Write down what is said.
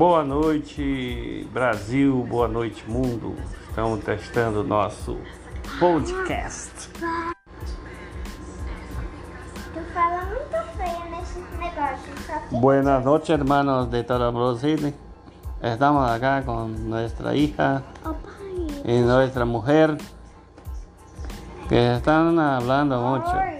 Boa noite, Brasil. Boa noite, mundo. Estamos testando o nosso podcast. Tu fala muito feio nesse negócio. Buenas noches, hermanos de todo Brasil. Estamos acá com nuestra hija e nossa y nuestra mujer que están hablando mucho. Oi.